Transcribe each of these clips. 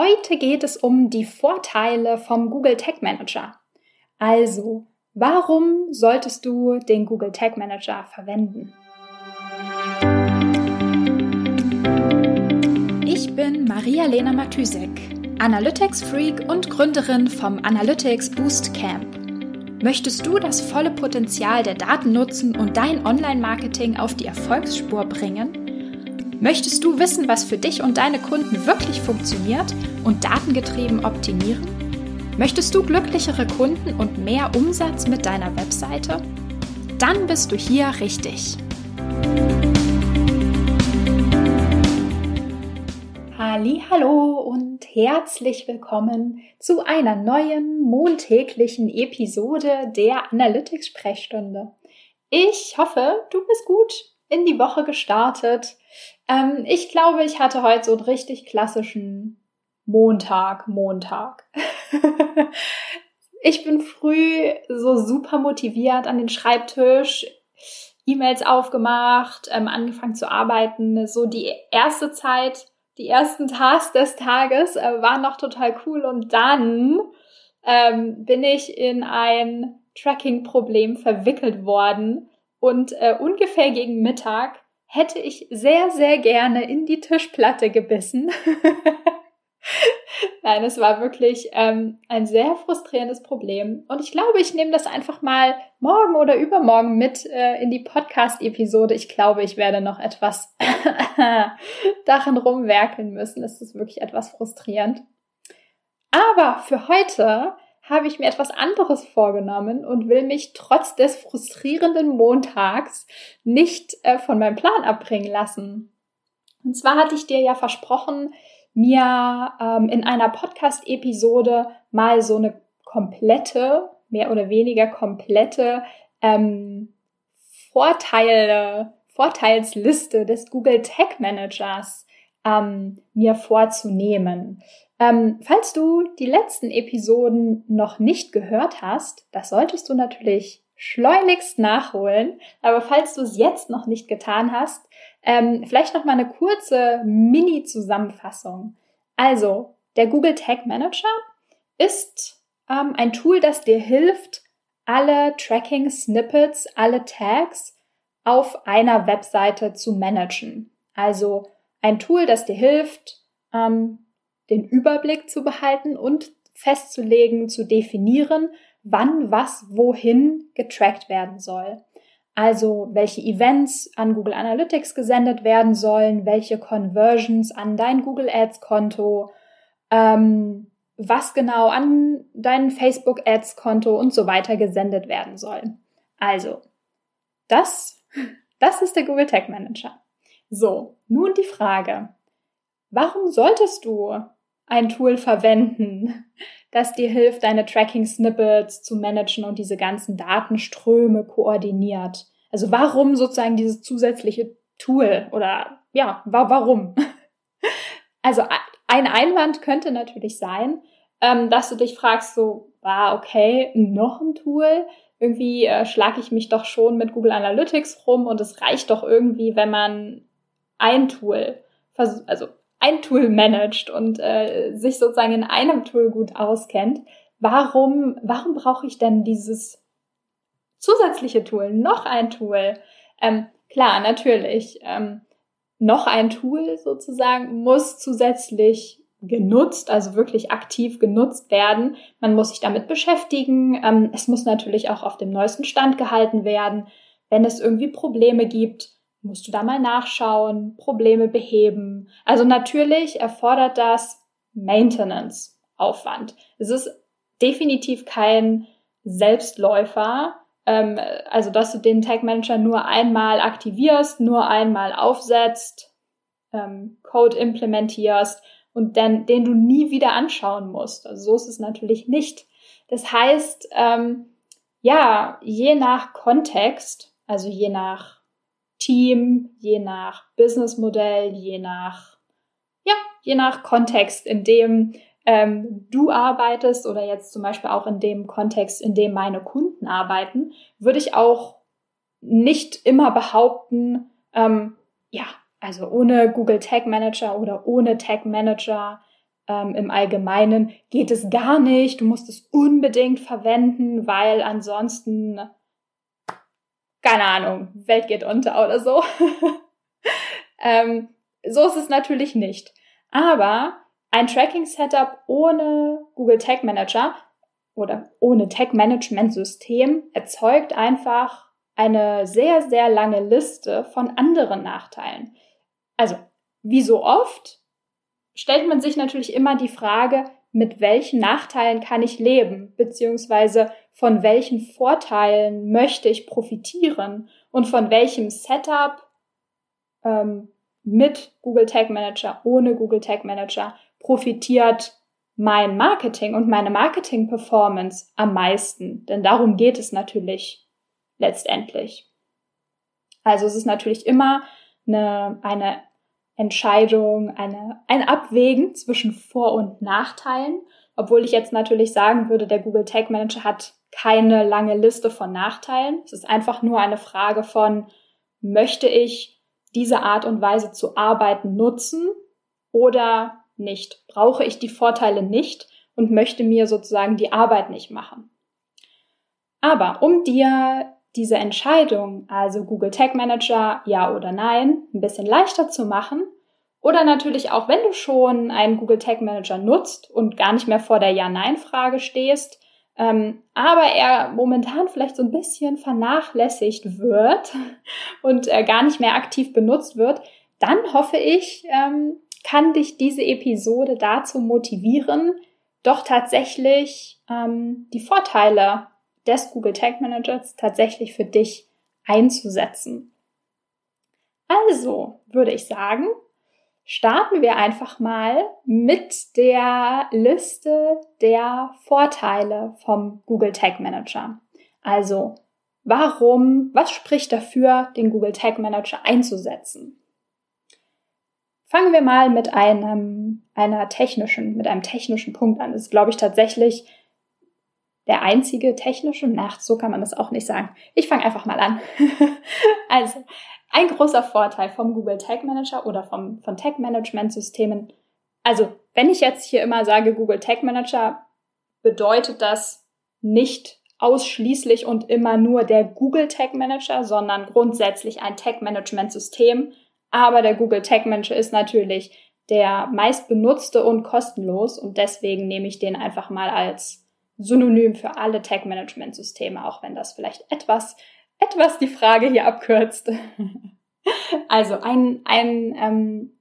Heute geht es um die Vorteile vom Google Tag Manager. Also, warum solltest du den Google Tag Manager verwenden? Ich bin Maria-Lena Matysek, Analytics-Freak und Gründerin vom Analytics Boost Camp. Möchtest du das volle Potenzial der Daten nutzen und dein Online-Marketing auf die Erfolgsspur bringen? Möchtest du wissen, was für dich und deine Kunden wirklich funktioniert und datengetrieben optimieren? Möchtest du glücklichere Kunden und mehr Umsatz mit deiner Webseite? Dann bist du hier richtig. Hallo und herzlich willkommen zu einer neuen montäglichen Episode der Analytics Sprechstunde. Ich hoffe, du bist gut in die Woche gestartet. Ähm, ich glaube, ich hatte heute so einen richtig klassischen Montag, Montag. ich bin früh so super motiviert an den Schreibtisch, E-Mails aufgemacht, ähm, angefangen zu arbeiten. So die erste Zeit, die ersten Tasks des Tages äh, waren noch total cool und dann ähm, bin ich in ein Tracking-Problem verwickelt worden und äh, ungefähr gegen Mittag hätte ich sehr, sehr gerne in die Tischplatte gebissen. Nein, es war wirklich ähm, ein sehr frustrierendes Problem. Und ich glaube, ich nehme das einfach mal morgen oder übermorgen mit äh, in die Podcast-Episode. Ich glaube, ich werde noch etwas darin rumwerkeln müssen. Es ist wirklich etwas frustrierend. Aber für heute habe ich mir etwas anderes vorgenommen und will mich trotz des frustrierenden Montags nicht äh, von meinem Plan abbringen lassen. Und zwar hatte ich dir ja versprochen, mir ähm, in einer Podcast-Episode mal so eine komplette, mehr oder weniger komplette ähm, Vorteile, Vorteilsliste des Google Tag Managers ähm, mir vorzunehmen. Ähm, falls du die letzten Episoden noch nicht gehört hast, das solltest du natürlich schleunigst nachholen. Aber falls du es jetzt noch nicht getan hast, ähm, vielleicht noch mal eine kurze Mini-Zusammenfassung. Also, der Google Tag Manager ist ähm, ein Tool, das dir hilft, alle Tracking-Snippets, alle Tags auf einer Webseite zu managen. Also ein Tool, das dir hilft, ähm, den Überblick zu behalten und festzulegen, zu definieren, wann was wohin getrackt werden soll. Also welche Events an Google Analytics gesendet werden sollen, welche Conversions an dein Google Ads Konto, ähm, was genau an dein Facebook Ads Konto und so weiter gesendet werden soll. Also, das, das ist der Google Tag Manager. So, nun die Frage. Warum solltest du ein Tool verwenden, das dir hilft, deine Tracking-Snippets zu managen und diese ganzen Datenströme koordiniert. Also warum sozusagen dieses zusätzliche Tool oder ja, wa warum? Also ein Einwand könnte natürlich sein, ähm, dass du dich fragst, so, ah, okay, noch ein Tool. Irgendwie äh, schlage ich mich doch schon mit Google Analytics rum und es reicht doch irgendwie, wenn man ein Tool, also ein Tool managt und äh, sich sozusagen in einem Tool gut auskennt, warum, warum brauche ich denn dieses zusätzliche Tool, noch ein Tool? Ähm, klar, natürlich, ähm, noch ein Tool sozusagen muss zusätzlich genutzt, also wirklich aktiv genutzt werden. Man muss sich damit beschäftigen. Ähm, es muss natürlich auch auf dem neuesten Stand gehalten werden. Wenn es irgendwie Probleme gibt, musst du da mal nachschauen, Probleme beheben. Also natürlich erfordert das Maintenance Aufwand. Es ist definitiv kein Selbstläufer, ähm, also dass du den Tag Manager nur einmal aktivierst, nur einmal aufsetzt, ähm, Code implementierst und dann den du nie wieder anschauen musst. Also so ist es natürlich nicht. Das heißt, ähm, ja, je nach Kontext, also je nach Team, je nach Businessmodell, je nach, ja, je nach Kontext, in dem ähm, du arbeitest oder jetzt zum Beispiel auch in dem Kontext, in dem meine Kunden arbeiten, würde ich auch nicht immer behaupten, ähm, ja, also ohne Google Tag Manager oder ohne Tag Manager ähm, im Allgemeinen geht es gar nicht, du musst es unbedingt verwenden, weil ansonsten, keine Ahnung, Welt geht unter oder so. ähm, so ist es natürlich nicht. Aber ein Tracking-Setup ohne Google Tag Manager oder ohne Tag Management System erzeugt einfach eine sehr, sehr lange Liste von anderen Nachteilen. Also, wie so oft stellt man sich natürlich immer die Frage, mit welchen Nachteilen kann ich leben, beziehungsweise von welchen Vorteilen möchte ich profitieren und von welchem Setup ähm, mit Google Tag Manager, ohne Google Tag Manager profitiert mein Marketing und meine Marketing-Performance am meisten. Denn darum geht es natürlich letztendlich. Also es ist natürlich immer eine, eine Entscheidung, eine, ein Abwägen zwischen Vor- und Nachteilen. Obwohl ich jetzt natürlich sagen würde, der Google Tag Manager hat keine lange Liste von Nachteilen. Es ist einfach nur eine Frage von, möchte ich diese Art und Weise zu arbeiten nutzen oder nicht? Brauche ich die Vorteile nicht und möchte mir sozusagen die Arbeit nicht machen? Aber um dir diese Entscheidung, also Google Tag Manager, ja oder nein, ein bisschen leichter zu machen, oder natürlich auch, wenn du schon einen Google Tag Manager nutzt und gar nicht mehr vor der Ja-Nein-Frage stehst, ähm, aber er momentan vielleicht so ein bisschen vernachlässigt wird und äh, gar nicht mehr aktiv benutzt wird, dann hoffe ich, ähm, kann dich diese Episode dazu motivieren, doch tatsächlich ähm, die Vorteile des Google Tag Managers tatsächlich für dich einzusetzen. Also würde ich sagen, starten wir einfach mal mit der Liste der Vorteile vom Google Tag Manager. Also, warum, was spricht dafür, den Google Tag Manager einzusetzen? Fangen wir mal mit einem, einer technischen, mit einem technischen Punkt an. Das ist, glaube ich, tatsächlich der einzige technische, Nacht, so kann man das auch nicht sagen. Ich fange einfach mal an. also, ein großer Vorteil vom Google Tag Manager oder vom, von Tag Management Systemen. Also, wenn ich jetzt hier immer sage Google Tag Manager, bedeutet das nicht ausschließlich und immer nur der Google Tag Manager, sondern grundsätzlich ein Tag Management System, aber der Google Tag Manager ist natürlich der meist benutzte und kostenlos und deswegen nehme ich den einfach mal als Synonym für alle Tag Management Systeme, auch wenn das vielleicht etwas, etwas die Frage hier abkürzt. also ein, ein ähm,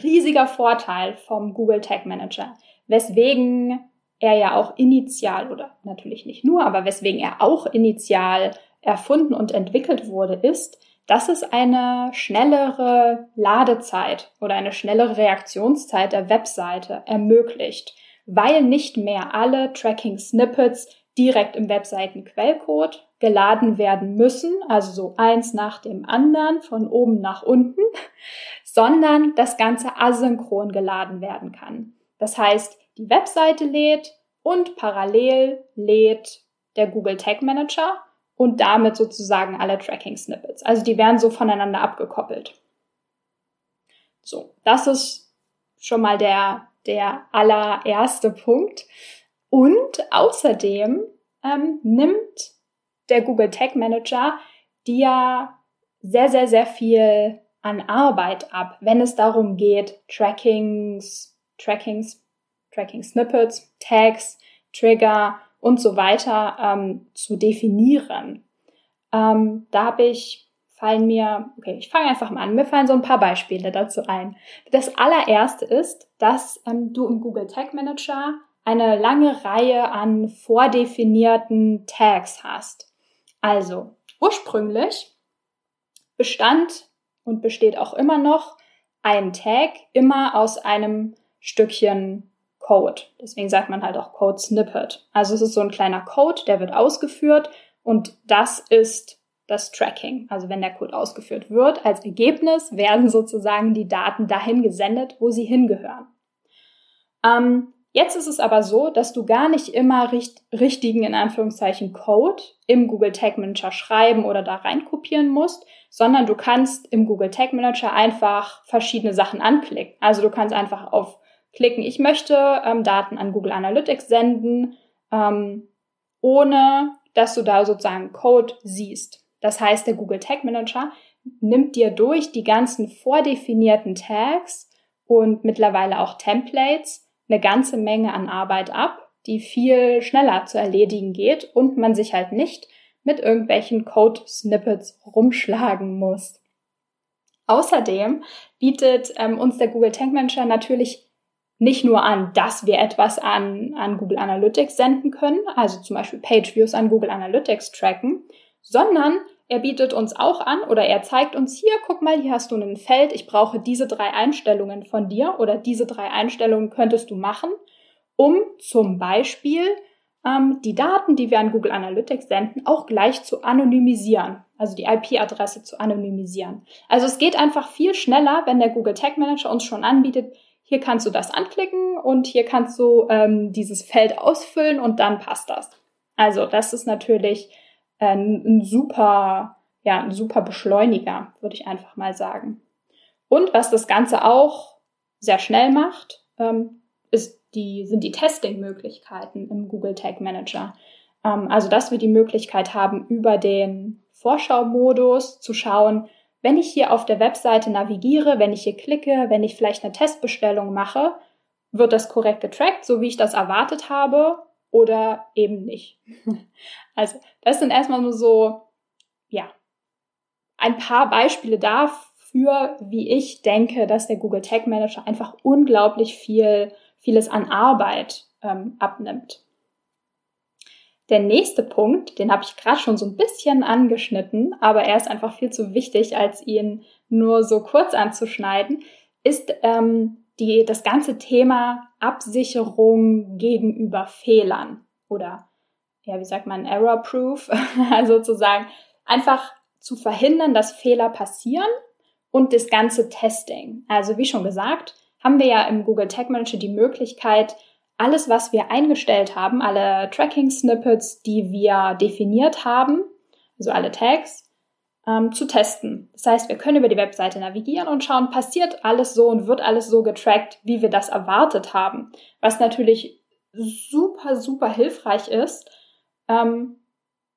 riesiger Vorteil vom Google Tag Manager, weswegen er ja auch initial oder natürlich nicht nur, aber weswegen er auch initial erfunden und entwickelt wurde, ist, dass es eine schnellere Ladezeit oder eine schnellere Reaktionszeit der Webseite ermöglicht, weil nicht mehr alle Tracking-Snippets direkt im Webseitenquellcode geladen werden müssen, also so eins nach dem anderen von oben nach unten, sondern das Ganze asynchron geladen werden kann. Das heißt, die Webseite lädt und parallel lädt der Google Tag Manager und damit sozusagen alle Tracking-Snippets. Also die werden so voneinander abgekoppelt. So, das ist schon mal der, der allererste Punkt. Und außerdem ähm, nimmt der Google Tag Manager dir sehr, sehr, sehr viel an Arbeit ab, wenn es darum geht, Trackings, Trackings, Tracking Snippets, Tags, Trigger und so weiter ähm, zu definieren. Ähm, da habe ich, fallen mir, okay, ich fange einfach mal an, mir fallen so ein paar Beispiele dazu ein. Das allererste ist, dass ähm, du im Google Tag Manager eine lange Reihe an vordefinierten Tags hast. Also, ursprünglich bestand und besteht auch immer noch ein Tag immer aus einem Stückchen Code. Deswegen sagt man halt auch Code Snippet. Also es ist so ein kleiner Code, der wird ausgeführt und das ist das Tracking. Also wenn der Code ausgeführt wird, als Ergebnis werden sozusagen die Daten dahin gesendet, wo sie hingehören. Ähm, jetzt ist es aber so, dass du gar nicht immer richt richtigen, in Anführungszeichen, Code im Google Tag Manager schreiben oder da reinkopieren musst, sondern du kannst im Google Tag Manager einfach verschiedene Sachen anklicken. Also du kannst einfach auf klicken, ich möchte ähm, Daten an Google Analytics senden, ähm, ohne dass du da sozusagen Code siehst. Das heißt, der Google Tag Manager nimmt dir durch die ganzen vordefinierten Tags und mittlerweile auch Templates eine ganze Menge an Arbeit ab, die viel schneller zu erledigen geht und man sich halt nicht mit irgendwelchen Code-Snippets rumschlagen muss. Außerdem bietet ähm, uns der Google Tag Manager natürlich nicht nur an, dass wir etwas an, an Google Analytics senden können, also zum Beispiel Page Views an Google Analytics tracken, sondern er bietet uns auch an oder er zeigt uns hier, guck mal, hier hast du ein Feld, ich brauche diese drei Einstellungen von dir oder diese drei Einstellungen könntest du machen, um zum Beispiel ähm, die Daten, die wir an Google Analytics senden, auch gleich zu anonymisieren, also die IP-Adresse zu anonymisieren. Also es geht einfach viel schneller, wenn der Google Tag Manager uns schon anbietet, hier kannst du das anklicken und hier kannst du ähm, dieses Feld ausfüllen und dann passt das. Also das ist natürlich ein, ein super, ja, ein super Beschleuniger, würde ich einfach mal sagen. Und was das Ganze auch sehr schnell macht, ähm, ist die, sind die Testing-Möglichkeiten im Google Tag Manager. Ähm, also, dass wir die Möglichkeit haben, über den Vorschau-Modus zu schauen, wenn ich hier auf der Webseite navigiere, wenn ich hier klicke, wenn ich vielleicht eine Testbestellung mache, wird das korrekt getrackt, so wie ich das erwartet habe oder eben nicht. Also das sind erstmal nur so, ja, ein paar Beispiele dafür, wie ich denke, dass der Google Tag Manager einfach unglaublich viel, vieles an Arbeit ähm, abnimmt. Der nächste Punkt, den habe ich gerade schon so ein bisschen angeschnitten, aber er ist einfach viel zu wichtig, als ihn nur so kurz anzuschneiden, ist ähm, die, das ganze Thema Absicherung gegenüber Fehlern oder, ja, wie sagt man, Error-Proof, also sozusagen einfach zu verhindern, dass Fehler passieren und das ganze Testing. Also wie schon gesagt, haben wir ja im Google Tag Manager die Möglichkeit, alles, was wir eingestellt haben, alle Tracking-Snippets, die wir definiert haben, also alle Tags, ähm, zu testen. Das heißt, wir können über die Webseite navigieren und schauen, passiert alles so und wird alles so getrackt, wie wir das erwartet haben. Was natürlich super, super hilfreich ist. Ähm,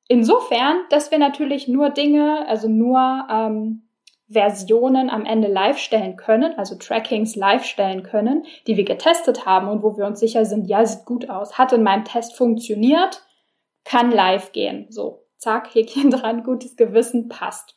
insofern, dass wir natürlich nur Dinge, also nur ähm, Versionen am Ende live stellen können, also Trackings live stellen können, die wir getestet haben und wo wir uns sicher sind, ja, sieht gut aus, hat in meinem Test funktioniert, kann live gehen. So, zack, Häkchen dran, gutes Gewissen, passt.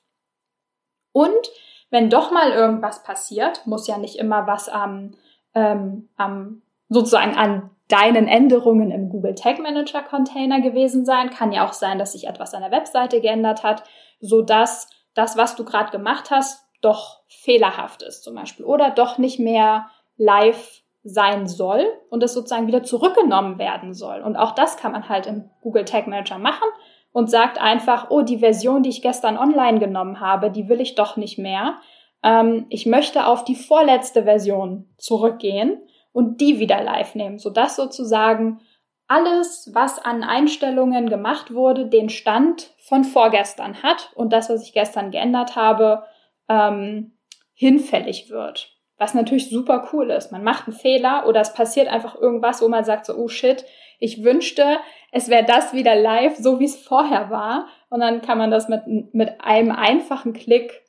Und wenn doch mal irgendwas passiert, muss ja nicht immer was am, ähm, am sozusagen an deinen Änderungen im Google Tag Manager Container gewesen sein. Kann ja auch sein, dass sich etwas an der Webseite geändert hat, so dass das, was du gerade gemacht hast, doch fehlerhaft ist zum Beispiel oder doch nicht mehr live sein soll und es sozusagen wieder zurückgenommen werden soll. Und auch das kann man halt im Google Tag Manager machen und sagt einfach, oh, die Version, die ich gestern online genommen habe, die will ich doch nicht mehr. Ähm, ich möchte auf die vorletzte Version zurückgehen und die wieder live nehmen, sodass sozusagen alles, was an Einstellungen gemacht wurde, den Stand von vorgestern hat und das, was ich gestern geändert habe, ähm, hinfällig wird. Was natürlich super cool ist. Man macht einen Fehler oder es passiert einfach irgendwas, wo man sagt so, oh shit, ich wünschte, es wäre das wieder live, so wie es vorher war. Und dann kann man das mit, mit einem einfachen Klick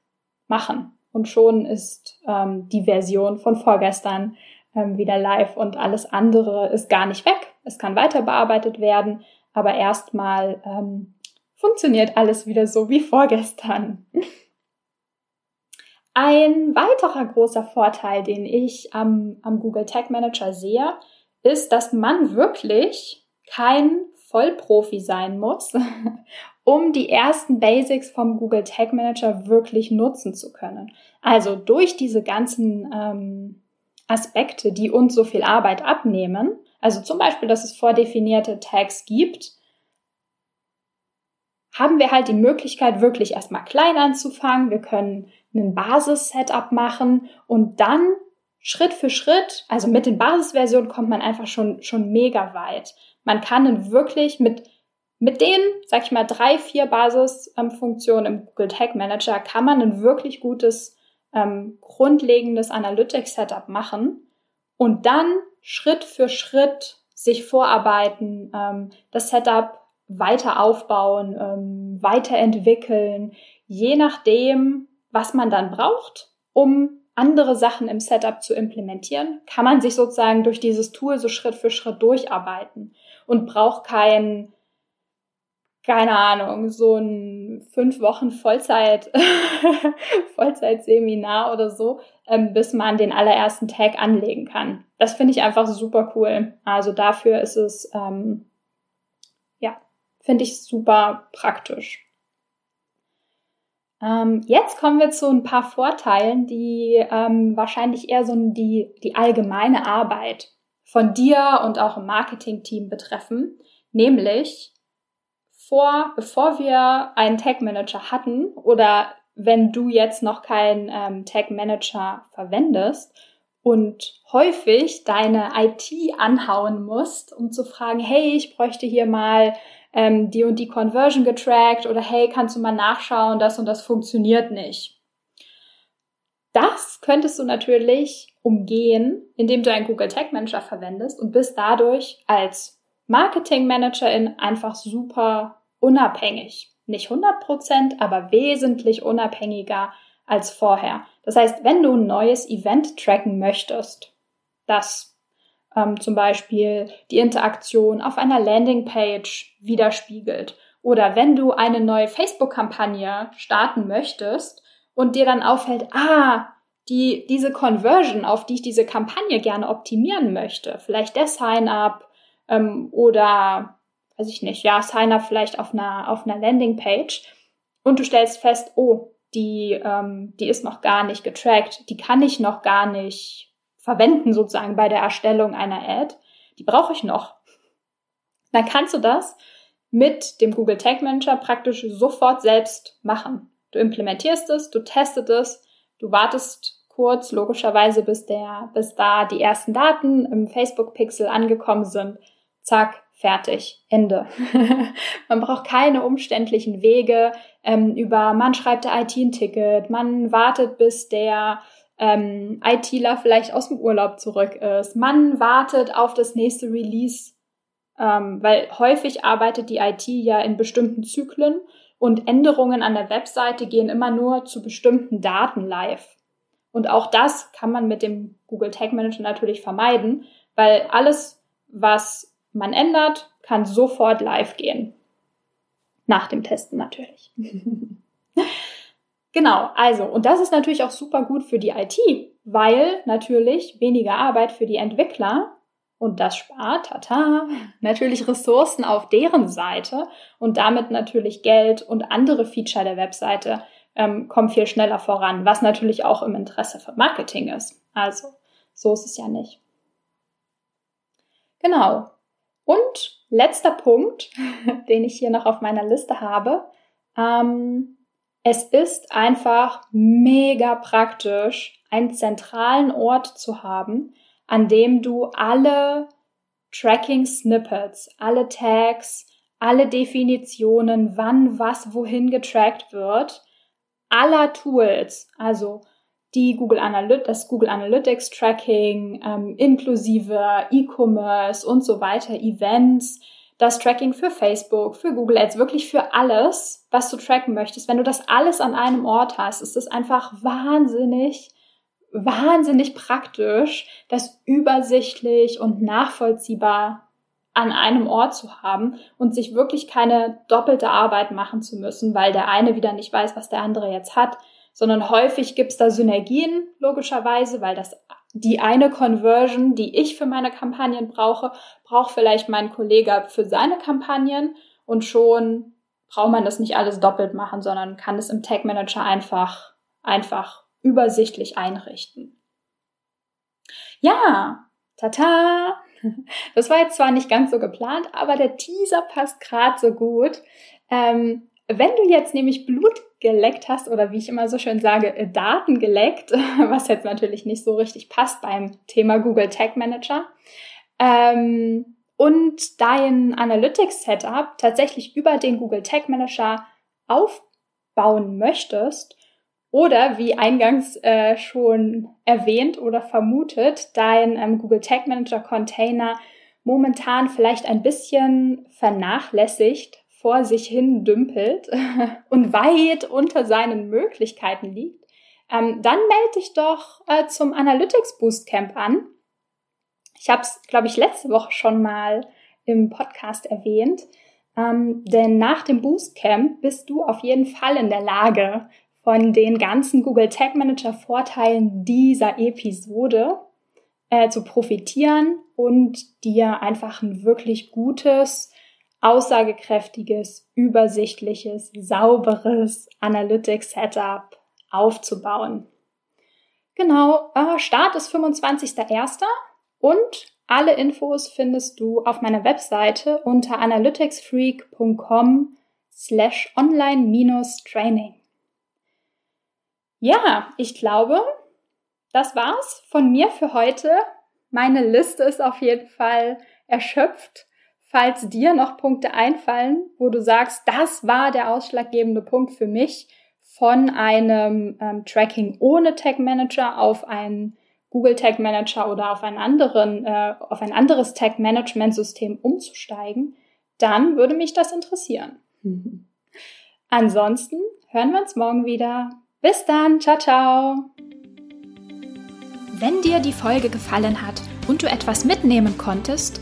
machen. Und schon ist ähm, die Version von vorgestern ähm, wieder live und alles andere ist gar nicht weg. Es kann weiter bearbeitet werden, aber erstmal ähm, funktioniert alles wieder so wie vorgestern. Ein weiterer großer Vorteil, den ich am, am Google Tag Manager sehe, ist, dass man wirklich kein Vollprofi sein muss, um die ersten Basics vom Google Tag Manager wirklich nutzen zu können. Also durch diese ganzen ähm, Aspekte, die uns so viel Arbeit abnehmen, also zum Beispiel, dass es vordefinierte Tags gibt, haben wir halt die Möglichkeit, wirklich erstmal klein anzufangen. Wir können einen Basis-Setup machen und dann Schritt für Schritt, also mit den Basisversionen kommt man einfach schon, schon mega weit. Man kann dann wirklich mit, mit den, sag ich mal, drei, vier Basisfunktionen im Google Tag Manager kann man ein wirklich gutes ähm, grundlegendes Analytics-Setup machen und dann Schritt für Schritt sich vorarbeiten, ähm, das Setup weiter aufbauen, ähm, weiterentwickeln, je nachdem, was man dann braucht, um andere Sachen im Setup zu implementieren, kann man sich sozusagen durch dieses Tool so Schritt für Schritt durcharbeiten und braucht kein, keine Ahnung, so ein fünf Wochen Vollzeit, Vollzeitseminar oder so, ähm, bis man den allerersten Tag anlegen kann. Das finde ich einfach super cool. Also dafür ist es, ähm, ja, finde ich super praktisch. Ähm, jetzt kommen wir zu ein paar Vorteilen, die ähm, wahrscheinlich eher so die, die allgemeine Arbeit von dir und auch im Marketingteam betreffen. Nämlich vor, bevor wir einen Tag Manager hatten oder wenn du jetzt noch keinen ähm, Tag Manager verwendest und häufig deine IT anhauen musst, um zu fragen, hey, ich bräuchte hier mal ähm, die und die Conversion getrackt oder hey, kannst du mal nachschauen, das und das funktioniert nicht. Das könntest du natürlich umgehen, indem du einen Google Tag Manager verwendest und bist dadurch als Marketing Managerin einfach super unabhängig. Nicht 100 Prozent, aber wesentlich unabhängiger als vorher. Das heißt, wenn du ein neues Event tracken möchtest, das ähm, zum Beispiel die Interaktion auf einer Landingpage widerspiegelt. Oder wenn du eine neue Facebook-Kampagne starten möchtest und dir dann auffällt, ah, die, diese Conversion, auf die ich diese Kampagne gerne optimieren möchte, vielleicht der Sign-up ähm, oder, weiß ich nicht, ja, Sign-up vielleicht auf einer, auf einer Landingpage und du stellst fest, oh, die, ähm, die ist noch gar nicht getrackt, die kann ich noch gar nicht verwenden sozusagen bei der Erstellung einer Ad, die brauche ich noch. Dann kannst du das mit dem Google Tag Manager praktisch sofort selbst machen. Du implementierst es, du testest es, du wartest kurz, logischerweise, bis der, bis da die ersten Daten im Facebook Pixel angekommen sind. Zack, fertig, Ende. man braucht keine umständlichen Wege ähm, über, man schreibt der IT ein Ticket, man wartet, bis der ähm, ITler vielleicht aus dem Urlaub zurück ist. Man wartet auf das nächste Release, ähm, weil häufig arbeitet die IT ja in bestimmten Zyklen und Änderungen an der Webseite gehen immer nur zu bestimmten Daten live. Und auch das kann man mit dem Google Tag Manager natürlich vermeiden, weil alles, was man ändert, kann sofort live gehen. Nach dem Testen natürlich. Genau, also, und das ist natürlich auch super gut für die IT, weil natürlich weniger Arbeit für die Entwickler und das spart, tata, natürlich Ressourcen auf deren Seite und damit natürlich Geld und andere Feature der Webseite ähm, kommen viel schneller voran, was natürlich auch im Interesse von Marketing ist. Also, so ist es ja nicht. Genau. Und letzter Punkt, den ich hier noch auf meiner Liste habe, ähm, es ist einfach mega praktisch, einen zentralen Ort zu haben, an dem du alle Tracking-Snippets, alle Tags, alle Definitionen, wann was wohin getrackt wird, aller Tools, also die Google Analytics, das Google Analytics Tracking, ähm, inklusive E-Commerce und so weiter, Events, das Tracking für Facebook, für Google Ads, wirklich für alles, was du tracken möchtest. Wenn du das alles an einem Ort hast, ist es einfach wahnsinnig, wahnsinnig praktisch, das übersichtlich und nachvollziehbar an einem Ort zu haben und sich wirklich keine doppelte Arbeit machen zu müssen, weil der eine wieder nicht weiß, was der andere jetzt hat, sondern häufig gibt's da Synergien, logischerweise, weil das die eine Conversion, die ich für meine Kampagnen brauche, braucht vielleicht mein Kollege für seine Kampagnen und schon braucht man das nicht alles doppelt machen, sondern kann es im Tag Manager einfach, einfach übersichtlich einrichten. Ja, tata! Das war jetzt zwar nicht ganz so geplant, aber der Teaser passt gerade so gut. Ähm, wenn du jetzt nämlich Blut geleckt hast oder wie ich immer so schön sage, äh, Daten geleckt, was jetzt natürlich nicht so richtig passt beim Thema Google Tag Manager, ähm, und dein Analytics Setup tatsächlich über den Google Tag Manager aufbauen möchtest Oder wie eingangs äh, schon erwähnt oder vermutet, dein ähm, Google Tag Manager Container momentan vielleicht ein bisschen vernachlässigt vor sich hin dümpelt und weit unter seinen Möglichkeiten liegt, ähm, dann melde dich doch äh, zum Analytics Boostcamp an. Ich habe es, glaube ich, letzte Woche schon mal im Podcast erwähnt. Ähm, denn nach dem Boostcamp bist du auf jeden Fall in der Lage, von den ganzen Google Tag Manager Vorteilen dieser Episode äh, zu profitieren und dir einfach ein wirklich gutes, aussagekräftiges, übersichtliches, sauberes Analytics Setup aufzubauen. Genau, äh, Start ist 25.01. und alle Infos findest du auf meiner Webseite unter analyticsfreak.com slash online-training. Ja, ich glaube, das war's von mir für heute. Meine Liste ist auf jeden Fall erschöpft. Falls dir noch Punkte einfallen, wo du sagst, das war der ausschlaggebende Punkt für mich, von einem ähm, Tracking ohne Tag Manager auf einen Google Tag Manager oder auf einen anderen, äh, auf ein anderes Tag Management System umzusteigen, dann würde mich das interessieren. Ansonsten hören wir uns morgen wieder. Bis dann, ciao, ciao. Wenn dir die Folge gefallen hat und du etwas mitnehmen konntest,